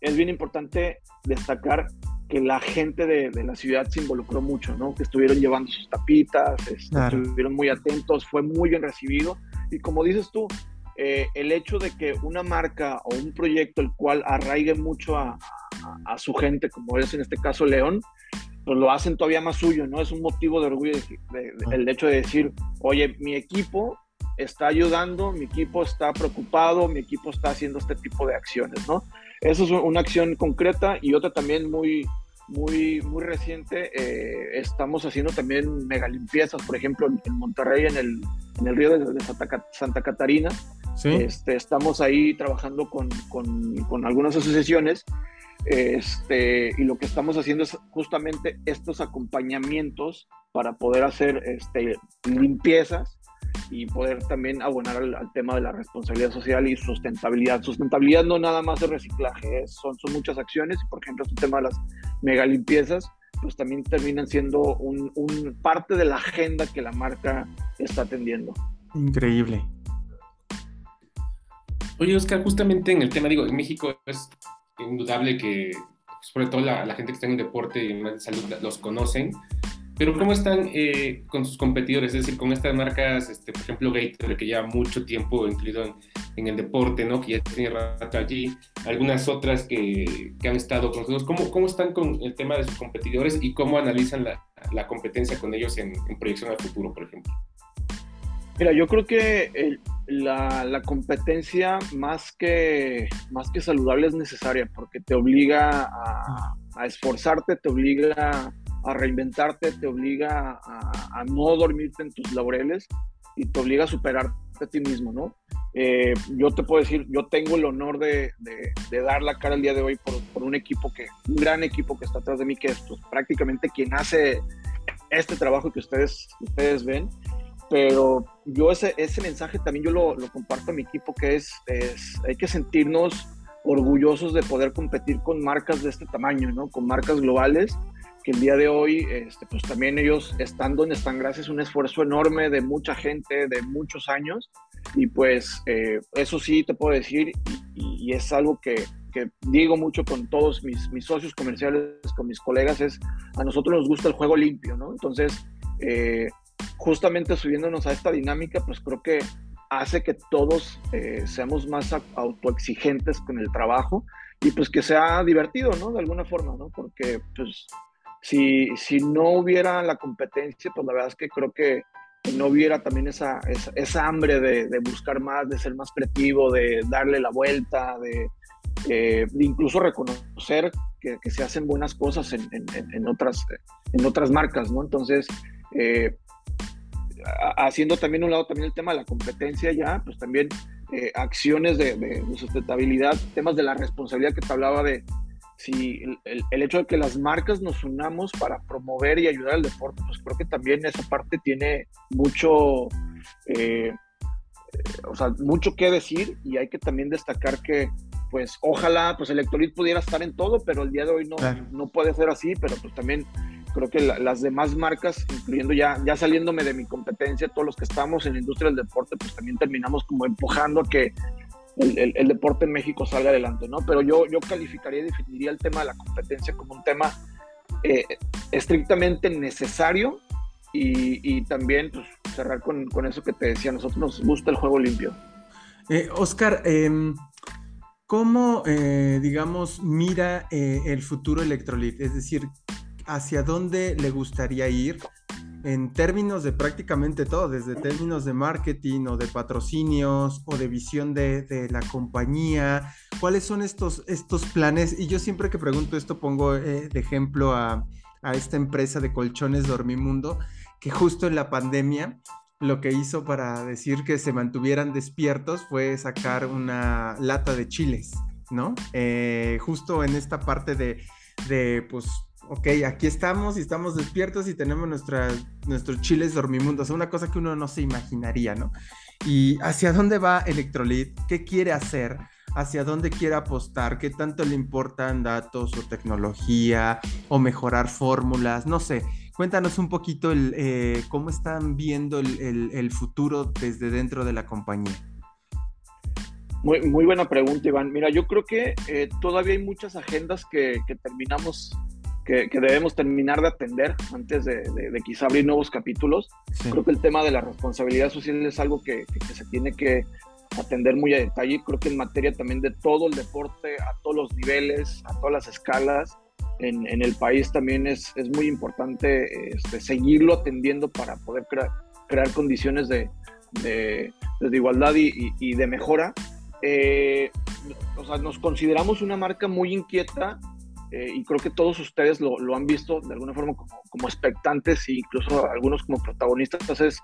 es bien importante destacar que la gente de, de, la ciudad se involucró mucho, ¿no? Que estuvieron llevando sus tapitas, este, estuvieron muy atentos, fue muy bien recibido. Y como dices tú, eh, el hecho de que una marca o un proyecto el cual arraigue mucho a, su gente, como es en este caso León, pues lo hacen todavía más suyo, ¿no? Es un motivo de orgullo el hecho de decir, oye, mi equipo está ayudando, mi equipo está preocupado, mi equipo está haciendo este tipo de acciones, ¿no? Eso es una acción concreta y otra también muy, muy, muy reciente. Eh, estamos haciendo también mega limpiezas, por ejemplo, en, Monterrey, en el, en el río de, Santa, Catarina. Este, estamos ahí trabajando con, con, con, algunas asociaciones este, y lo que estamos haciendo es justamente estos acompañamientos para poder hacer este, limpiezas y poder también abonar al, tema de la responsabilidad social y sustentabilidad. Sustentabilidad no nada más de reciclaje, son, son muchas acciones, por ejemplo, este tema de las mega limpiezas, pues también terminan siendo un, un parte de la agenda que la marca está atendiendo. Increíble. Oye, Oscar, justamente en el tema, digo, en México es indudable que, sobre todo la, la gente que está en el deporte y en salud, los conocen, pero ¿cómo están eh, con sus competidores? Es decir, con estas marcas, este, por ejemplo, Gator, que lleva mucho tiempo incluido en, en, el deporte, ¿no? Que ya tiene rato allí. Algunas otras que, que han estado con nosotros. ¿Cómo, ¿Cómo, están con el tema de sus competidores y cómo analizan la, la competencia con ellos en, en, proyección al futuro, por ejemplo? Mira, yo creo que el, la, la, competencia más que, más que saludable es necesaria porque te obliga a, a esforzarte, te obliga a reinventarte, te obliga a, no dormirte en tus laureles y te obliga a superarte a ti mismo, ¿no? Eh, yo te puedo decir, yo tengo el honor de, de, dar la cara el día de hoy por, por, un equipo que, un gran equipo que está atrás de mí, que es pues, prácticamente quien hace este trabajo que ustedes, ustedes ven, pero yo ese, ese mensaje también yo lo, lo comparto a mi equipo, que es, es, hay que sentirnos orgullosos de poder competir con marcas de este tamaño, ¿no? Con marcas globales que el día de hoy, este, pues también ellos están donde están gracias a un esfuerzo enorme de mucha gente, de muchos años, y pues eh, eso sí te puedo decir, y, es algo que, que, digo mucho con todos mis, mis, socios comerciales, con mis colegas, es a nosotros nos gusta el juego limpio, ¿no? Entonces, eh, justamente subiéndonos a esta dinámica, pues creo que hace que todos eh, seamos más autoexigentes con el trabajo y pues que sea divertido, ¿no? De alguna forma, ¿no? Porque pues si, si no hubiera la competencia, pues la verdad es que creo que no hubiera también esa, esa, hambre de, buscar más, de ser más creativo, de darle la vuelta, de, eh, incluso reconocer que, que, se hacen buenas cosas en, en, en, otras, en otras marcas, ¿no? Entonces, eh, haciendo también un lado también el tema de la competencia ya, pues también eh, acciones de, de, sustentabilidad, temas de la responsabilidad que te hablaba de, si el, el, hecho de que las marcas nos unamos para promover y ayudar al deporte, pues creo que también esa parte tiene mucho, eh, o sea, mucho que decir y hay que también destacar que pues ojalá pues Electrolit pudiera estar en todo, pero el día de hoy no, no puede ser así, pero pues también creo que las demás marcas, incluyendo ya, ya saliéndome de mi competencia, todos los que estamos en la industria del deporte, pues también terminamos como empujando a que el, deporte en México salga adelante, ¿no? Pero yo, yo calificaría y definiría el tema de la competencia como un tema eh, estrictamente necesario y, también pues, cerrar con, con, eso que te decía, nosotros nos gusta el juego limpio. Eh, Oscar, eh, ¿cómo, eh, digamos, mira eh, el futuro Electrolit? Es decir, ¿hacia dónde le gustaría ir? en términos de prácticamente todo, desde términos de marketing o de patrocinios o de visión de, la compañía, cuáles son estos, estos planes. Y yo siempre que pregunto esto pongo eh, de ejemplo a, a, esta empresa de colchones Dormimundo, que justo en la pandemia lo que hizo para decir que se mantuvieran despiertos fue sacar una lata de chiles, ¿no? Eh, justo en esta parte de, de pues ok, aquí estamos y estamos despiertos y tenemos nuestros chiles dormimundos, una cosa que uno no se imaginaría, ¿no? Y hacia dónde va Electrolit, qué quiere hacer, hacia dónde quiere apostar, qué tanto le importan datos o tecnología o mejorar fórmulas, no sé. Cuéntanos un poquito el, eh, cómo están viendo el, futuro desde dentro de la compañía. Muy, muy buena pregunta, Iván. Mira, yo creo que eh, todavía hay muchas agendas que terminamos que, que, debemos terminar de atender antes de, de, de quizá abrir nuevos capítulos. Sí. Creo que el tema de la responsabilidad social es algo que, que, se tiene que atender muy a detalle. Creo que en materia también de todo el deporte, a todos los niveles, a todas las escalas, en, en el país también es, es muy importante este, seguirlo atendiendo para poder crea, crear condiciones de, de, de igualdad y, y, y, de mejora. Eh, o sea, nos consideramos una marca muy inquieta eh, y creo que todos ustedes lo, lo, han visto de alguna forma como, como expectantes e incluso algunos como protagonistas. Entonces,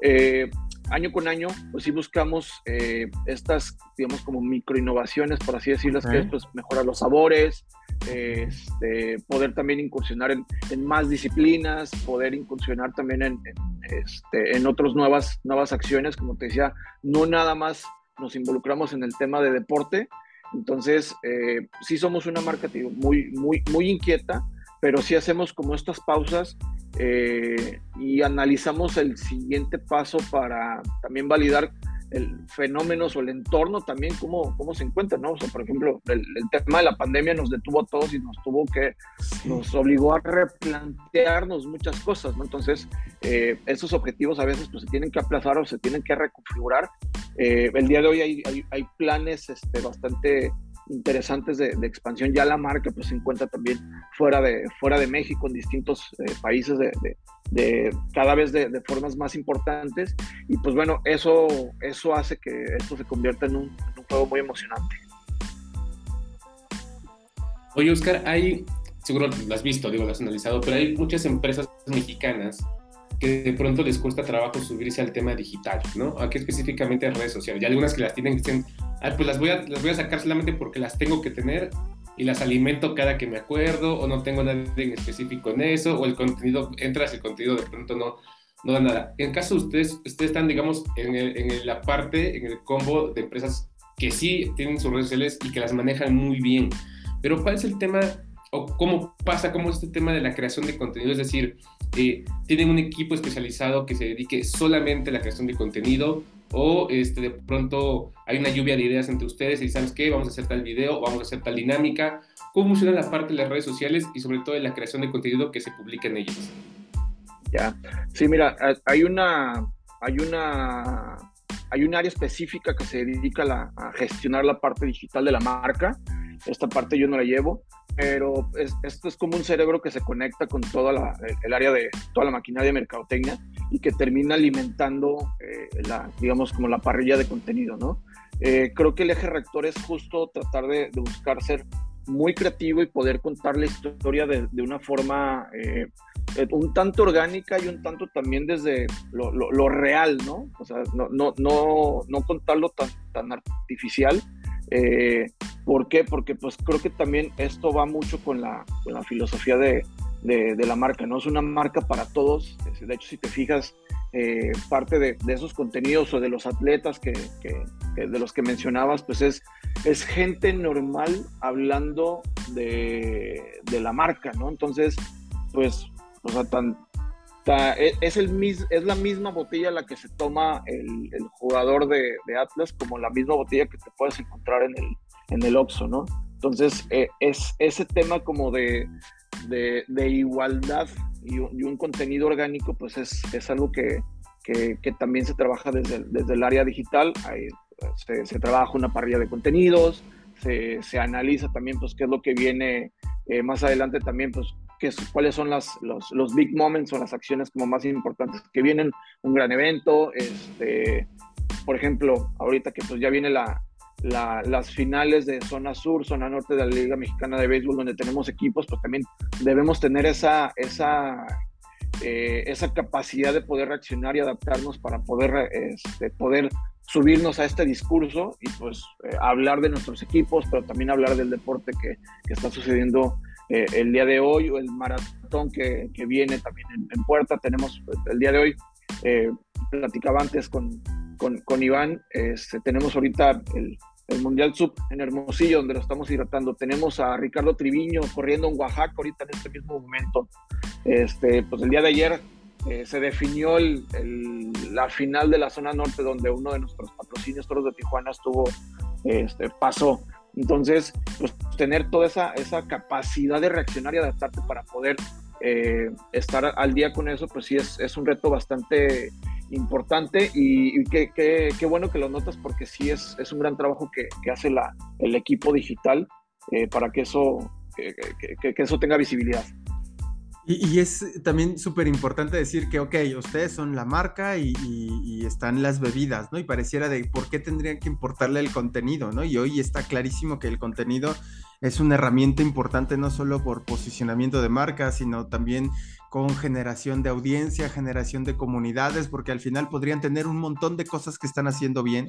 eh, año con año, pues sí buscamos eh, estas, digamos, como microinnovaciones, por así decirlas, okay. que es pues, mejorar los sabores, este, poder también incursionar en, en, más disciplinas, poder incursionar también en, en, este, en otras nuevas, nuevas acciones, como te decía, no nada más nos involucramos en el tema de deporte, entonces, eh, sí somos una marca muy, muy, muy inquieta, pero sí hacemos como estas pausas eh, y analizamos el siguiente paso para también validar el fenómenos o el entorno también, cómo, cómo se encuentra, ¿no? O sea, por ejemplo, el, el, tema de la pandemia nos detuvo a todos y nos tuvo que, sí. nos obligó a replantearnos muchas cosas, ¿no? Entonces, eh, esos objetivos a veces pues se tienen que aplazar o se tienen que reconfigurar. Eh, el día de hoy hay, hay, hay planes este, bastante interesantes de, de, expansión. Ya la marca pues se encuentra también fuera de, fuera de México, en distintos eh, países de, de, de, cada vez de, formas más importantes. Y pues bueno, eso, eso hace que esto se convierta en un, en un juego muy emocionante. Oye, Oscar, hay, seguro lo has visto, digo, lo has analizado, pero hay muchas empresas mexicanas que de pronto les cuesta trabajo subirse al tema digital, ¿no? Aquí específicamente en redes sociales. Y algunas que las tienen que dicen, ah, pues las voy, a, las voy a sacar solamente porque las tengo que tener y las alimento cada que me acuerdo o no tengo nada en específico en eso o el contenido, entras el contenido de pronto no, no da nada. En caso de ustedes, ustedes están, digamos, en, el, en la parte, en el combo de empresas que sí tienen sus redes sociales y que las manejan muy bien. Pero ¿cuál es el tema o cómo pasa, cómo es este tema de la creación de contenido? Es decir, eh, tienen un equipo especializado que se dedique solamente a la creación de contenido o este, de pronto hay una lluvia de ideas entre ustedes y sabes qué, vamos a hacer tal video, vamos a hacer tal dinámica. ¿Cómo funciona la parte de las redes sociales y sobre todo de la creación de contenido que se publica en ellas? Ya, sí, mira, hay una, hay una, hay un área específica que se dedica a, gestionar la parte digital de la marca. Esta parte yo no la llevo pero es, esto es como un cerebro que se conecta con toda la, el área de toda la maquinaria de mercadotecnia y que termina alimentando eh, la, digamos, como la parrilla de contenido, ¿no? Eh, creo que el eje rector es justo tratar de, de, buscar ser muy creativo y poder contar la historia de, de una forma eh, un tanto orgánica y un tanto también desde lo, lo, lo real, ¿no? O sea, no, no, no, no contarlo tan, tan artificial, eh, ¿Por qué? Porque pues creo que también esto va mucho con la, con la filosofía de, de, de, la marca, ¿no? Es una marca para todos. De hecho, si te fijas, eh, parte de, esos contenidos o de los atletas que, de los que mencionabas, pues es, es gente normal hablando de, la marca, ¿no? Entonces, pues, o sea, tan, e, es, el, es la misma botella la que se toma el, jugador de, Atlas como la misma botella que te puedes encontrar en el, en el Oxxo, ¿no? Entonces, eh, es ese tema como de, de, igualdad y, un contenido orgánico, pues es, es algo que, que, también se trabaja desde, desde el área digital. se, se, trabaja una parrilla de contenidos, se, se, analiza también pues qué es lo que viene eh, más adelante también, pues qué, cuáles son las, los, los, big moments o las acciones como más importantes que vienen, un gran evento, este, por ejemplo, ahorita que pues ya viene la, las finales de zona sur, zona norte de la Liga Mexicana de Béisbol, donde tenemos equipos, pues también debemos tener esa, esa, eh, esa capacidad de poder reaccionar y adaptarnos para poder, este, poder subirnos a este discurso y pues eh, hablar de nuestros equipos, pero también hablar del deporte que, que está sucediendo eh, el día de hoy o el maratón que, que viene también en, puerta. Tenemos pues, el día de hoy, platicaba antes con, con, Iván, este, tenemos ahorita el, Mundial Sub en Hermosillo, donde lo estamos hidratando. Tenemos a Ricardo Triviño corriendo en Oaxaca ahorita en este mismo momento. Este, pues el día de ayer eh, se definió la final de la zona norte, donde uno de nuestros patrocinios, Toros de Tijuana, estuvo, este, pasó. Entonces, pues tener toda esa, esa capacidad de reaccionar y adaptarte para poder eh, estar al día con eso, pues sí es, es un reto bastante importante y, qué, qué, bueno que lo notas porque sí es, es un gran trabajo que, que hace la, el equipo digital eh, para que eso, que, que, eso tenga visibilidad. Y, es también súper importante decir que, ok, ustedes son la marca y, y, están las bebidas, ¿no? Y pareciera de por qué tendrían que importarle el contenido, ¿no? Y hoy está clarísimo que el contenido es una herramienta importante no solo por posicionamiento de marca, sino también con generación de audiencia, generación de comunidades, porque al final podrían tener un montón de cosas que están haciendo bien,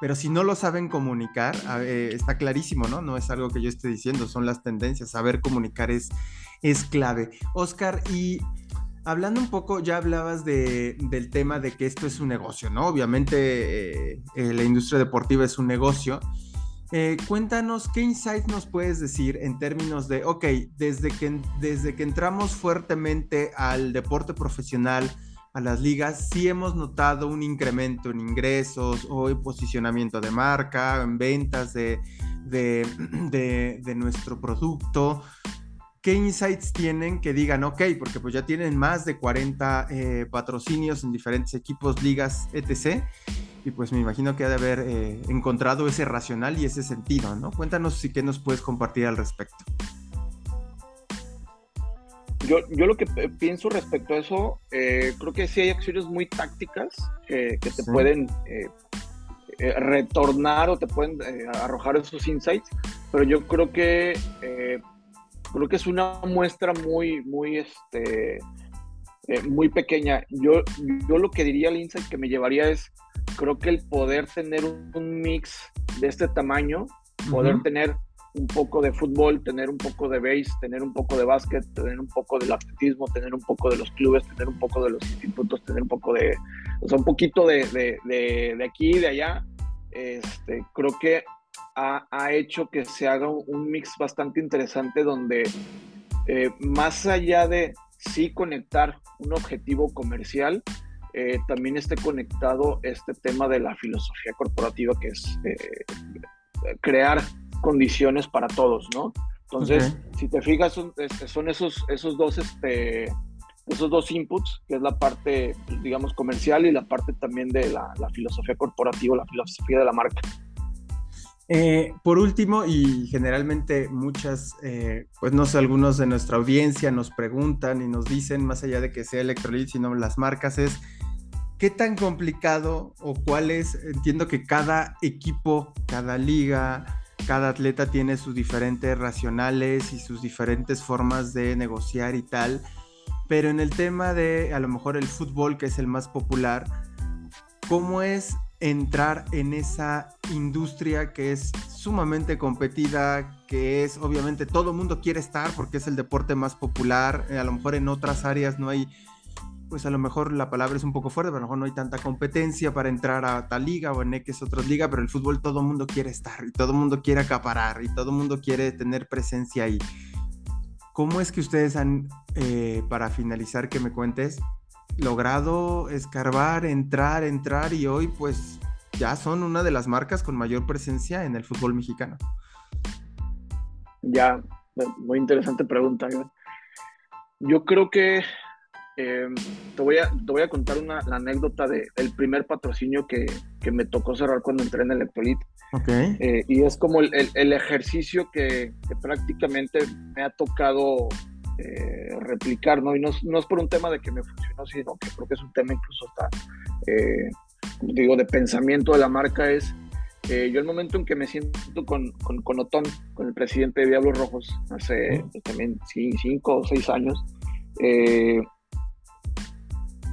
pero si no lo saben comunicar, eh, está clarísimo, ¿no? No es algo que yo esté diciendo, son las tendencias, saber comunicar es, es clave. Oscar, y hablando un poco, ya hablabas de, del tema de que esto es un negocio, ¿no? Obviamente eh, eh, la industria deportiva es un negocio eh, cuéntanos qué insights nos puedes decir en términos de, ok, desde que, desde que entramos fuertemente al deporte profesional, a las ligas, sí hemos notado un incremento en ingresos o en posicionamiento de marca, en ventas de, de, nuestro producto. ¿Qué insights tienen que digan, ok, porque pues ya tienen más de 40 eh, patrocinios en diferentes equipos, ligas, etc y pues me imagino que ha de haber eh, encontrado ese racional y ese sentido, ¿no? Cuéntanos si qué nos puedes compartir al respecto. Yo, yo lo que pienso respecto a eso, eh, creo que sí hay acciones muy tácticas que te pueden eh, retornar o te pueden arrojar esos insights, pero yo creo que creo que es una muestra muy, muy, este, muy pequeña. Yo, yo lo que diría el insight que me llevaría es creo que el poder tener un mix de este tamaño, poder tener un poco de fútbol, tener un poco de base, tener un poco de básquet, tener un poco del atletismo, tener un poco de los clubes, tener un poco de los institutos, tener un poco de, o sea, un poquito de, de, de, aquí y de allá, este, creo que ha, ha, hecho que se haga un mix bastante interesante donde eh, más allá de sí conectar un objetivo comercial, eh, también esté conectado este tema de la filosofía corporativa, que es eh, crear condiciones para todos, ¿no? Entonces, si te fijas, son, esos, esos, dos, este, esos dos inputs, que es la parte, digamos, comercial y la parte también de la, filosofía corporativa, la filosofía de la marca. Eh, por último, y generalmente muchas, pues no sé, algunos de nuestra audiencia nos preguntan y nos dicen, más allá de que sea Electrolit, sino las marcas, es ¿Qué tan complicado o cuál es? Entiendo que cada equipo, cada liga, cada atleta tiene sus diferentes racionales y sus diferentes formas de negociar y tal, pero en el tema de a lo mejor el fútbol, que es el más popular, ¿cómo es entrar en esa industria que es sumamente competida, que es obviamente todo mundo quiere estar porque es el deporte más popular, a lo mejor en otras áreas no hay pues a lo mejor la palabra es un poco fuerte, a lo mejor no hay tanta competencia para entrar a tal liga o en X otra liga, pero el fútbol todo el mundo quiere estar y todo el mundo quiere acaparar y todo el mundo quiere tener presencia ahí. ¿Cómo es que ustedes han, eh, para finalizar, que me cuentes, logrado escarbar, entrar, entrar y hoy pues ya son una de las marcas con mayor presencia en el fútbol mexicano? Ya, muy interesante pregunta. Yo creo que eh, te, voy a, te voy a contar una, la anécdota del primer patrocinio que, que, me tocó cerrar cuando entré en Electrolit. Okay. Eh, y es como el, el, ejercicio que, que, prácticamente me ha tocado eh, replicar, ¿no? Y no, no, es por un tema de que me funcionó, sino que creo que es un tema incluso hasta, digo, de pensamiento de la marca es, yo el momento en que me siento con, con, con Otón, con el presidente de Diablos Rojos, hace pues, también cinco o seis años, eh,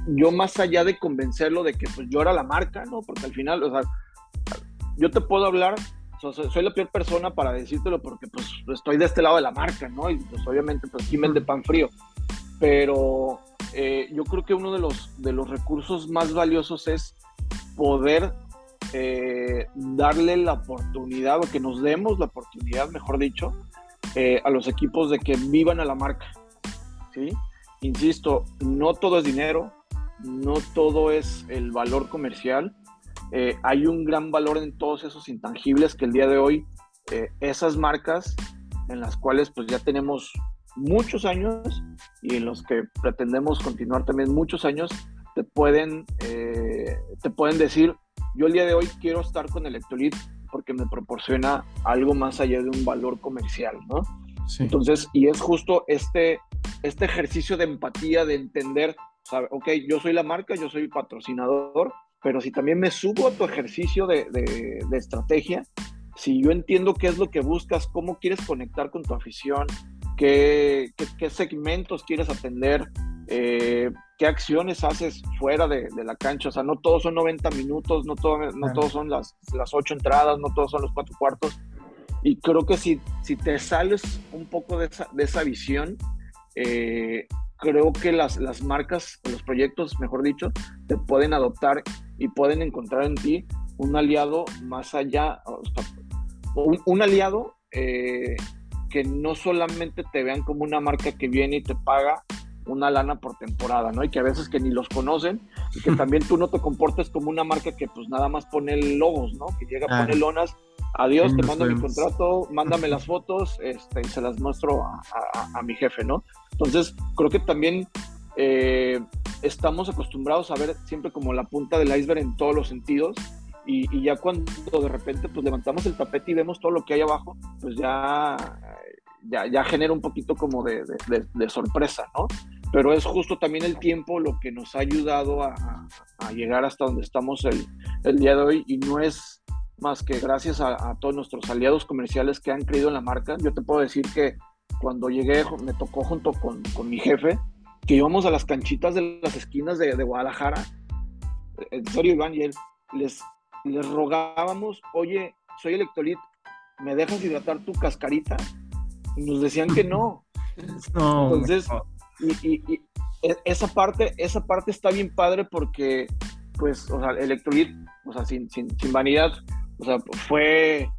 yo más allá de convencerlo de que pues yo era la marca, ¿no? Porque al final, o sea, yo te puedo hablar, soy la peor persona para decírtelo porque pues estoy de este lado de la marca, ¿no? Y pues obviamente pues Jiménez de pan frío. Pero eh, yo creo que uno de los, de los recursos más valiosos es poder eh, darle la oportunidad, o que nos demos la oportunidad, mejor dicho, eh, a los equipos de que vivan a la marca, ¿sí? Insisto, no todo es dinero, no todo es el valor comercial. Eh, hay un gran valor en todos esos intangibles que el día de hoy eh, esas marcas en las cuales pues ya tenemos muchos años y en los que pretendemos continuar también muchos años te pueden eh, te pueden decir yo el día de hoy quiero estar con Electrolit porque me proporciona algo más allá de un valor comercial, ¿no? Entonces, y es justo este, este ejercicio de empatía, de entender ok, yo soy la marca, yo soy patrocinador, pero si también me subo a tu ejercicio de, de, estrategia, si yo entiendo qué es lo que buscas, cómo quieres conectar con tu afición, qué, qué, segmentos quieres atender, eh, qué acciones haces fuera de, de, la cancha. O sea, no todos son 90 minutos, no, todo, no todos son las, las 8 entradas, no todos son los 4 cuartos. Y creo que si, si te sales un poco de esa, de esa visión, eh, creo que las, las marcas, los proyectos, mejor dicho, te pueden adoptar y pueden encontrar en ti un aliado más allá, un, aliado eh, que no solamente te vean como una marca que viene y te paga una lana por temporada, ¿no? Y que a veces que ni los conocen y que también tú no te comportes como una marca que pues nada más pone logos, ¿no? Que llega, a pone lonas, adiós, te mando mi contrato, mándame las fotos este, y se las muestro a, a mi jefe, ¿no? Entonces, creo que también eh, estamos acostumbrados a ver siempre como la punta del iceberg en todos los sentidos. Y, ya cuando de repente pues levantamos el tapete y vemos todo lo que hay abajo, pues ya, ya, ya genera un poquito como de, de, sorpresa, ¿no? Pero es justo también el tiempo lo que nos ha ayudado a, a llegar hasta donde estamos el, el, día de hoy y no es más que gracias a, a, todos nuestros aliados comerciales que han creído en la marca. Yo te puedo decir que cuando llegué, me tocó junto con, con, mi jefe, que íbamos a las canchitas de las esquinas de, de Guadalajara. En serio, Iván, y él, les, les rogábamos, oye, soy electrolit, ¿me dejas hidratar tu cascarita? Y nos decían que no. no Entonces, y, y, y, e, esa parte, esa parte está bien padre porque, pues, o sea, electrolit, o sea, sin, sin, sin vanidad, o sea, fue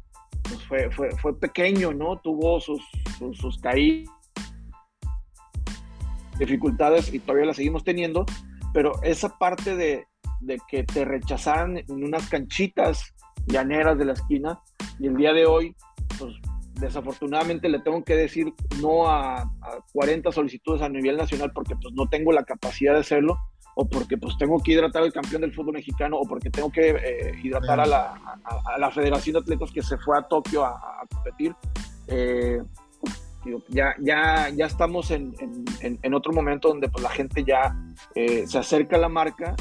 pues fue, fue, fue, pequeño, ¿no? Tuvo sus, sus, caídas, dificultades y todavía las seguimos teniendo, pero esa parte de, de que te rechazaran en unas canchitas llaneras de la esquina y el día de hoy, pues desafortunadamente le tengo que decir no a, a 40 solicitudes a nivel nacional porque pues no tengo la capacidad de hacerlo, o porque pues tengo que hidratar al campeón del fútbol mexicano, o porque tengo que eh, hidratar a la, a, la, Federación de Atletas que se fue a Tokio a, competir. Eh, ya, ya, ya estamos en, en, en, otro momento donde pues, la gente ya eh, se acerca a la marca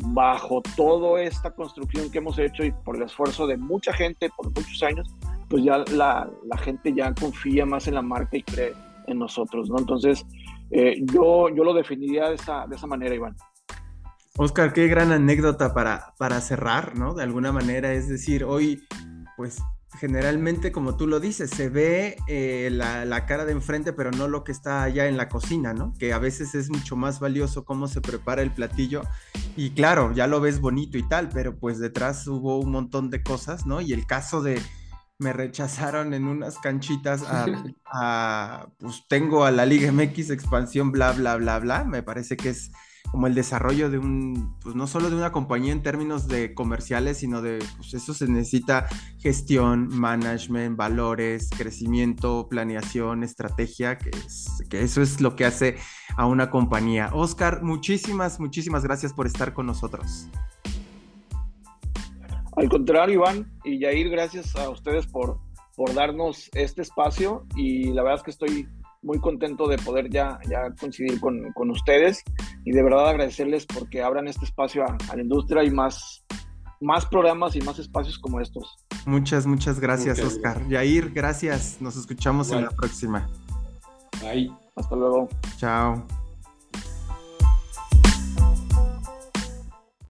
bajo toda esta construcción que hemos hecho y por el esfuerzo de mucha gente por muchos años, pues ya la, la gente ya confía más en la marca y cree en nosotros, ¿no? Entonces, eh, yo, yo lo definiría de esa, de esa manera, Iván. Oscar, qué gran anécdota para, para cerrar, ¿no? De alguna manera, es decir, hoy, pues generalmente, como tú lo dices, se ve eh, la, cara de enfrente, pero no lo que está allá en la cocina, ¿no? Que a veces es mucho más valioso cómo se prepara el platillo. Y claro, ya lo ves bonito y tal, pero pues detrás hubo un montón de cosas, ¿no? Y el caso de me rechazaron en unas canchitas a, a pues tengo a la Liga MX expansión, bla, bla, bla, bla. Me parece que es como el desarrollo de un, pues no solo de una compañía en términos de comerciales, sino de, pues eso se necesita gestión, management, valores, crecimiento, planeación, estrategia, que, que eso es lo que hace a una compañía. Oscar, muchísimas, muchísimas gracias por estar con nosotros. Al contrario, Iván y Yair, gracias a ustedes por, por darnos este espacio y la verdad es que estoy muy contento de poder ya, ya coincidir con, con ustedes y de verdad agradecerles porque abran este espacio a, la industria y más, más programas y más espacios como estos. Muchas, muchas gracias, Oscar. Yair, gracias. Nos escuchamos en la próxima. Bye. Hasta luego. Chao.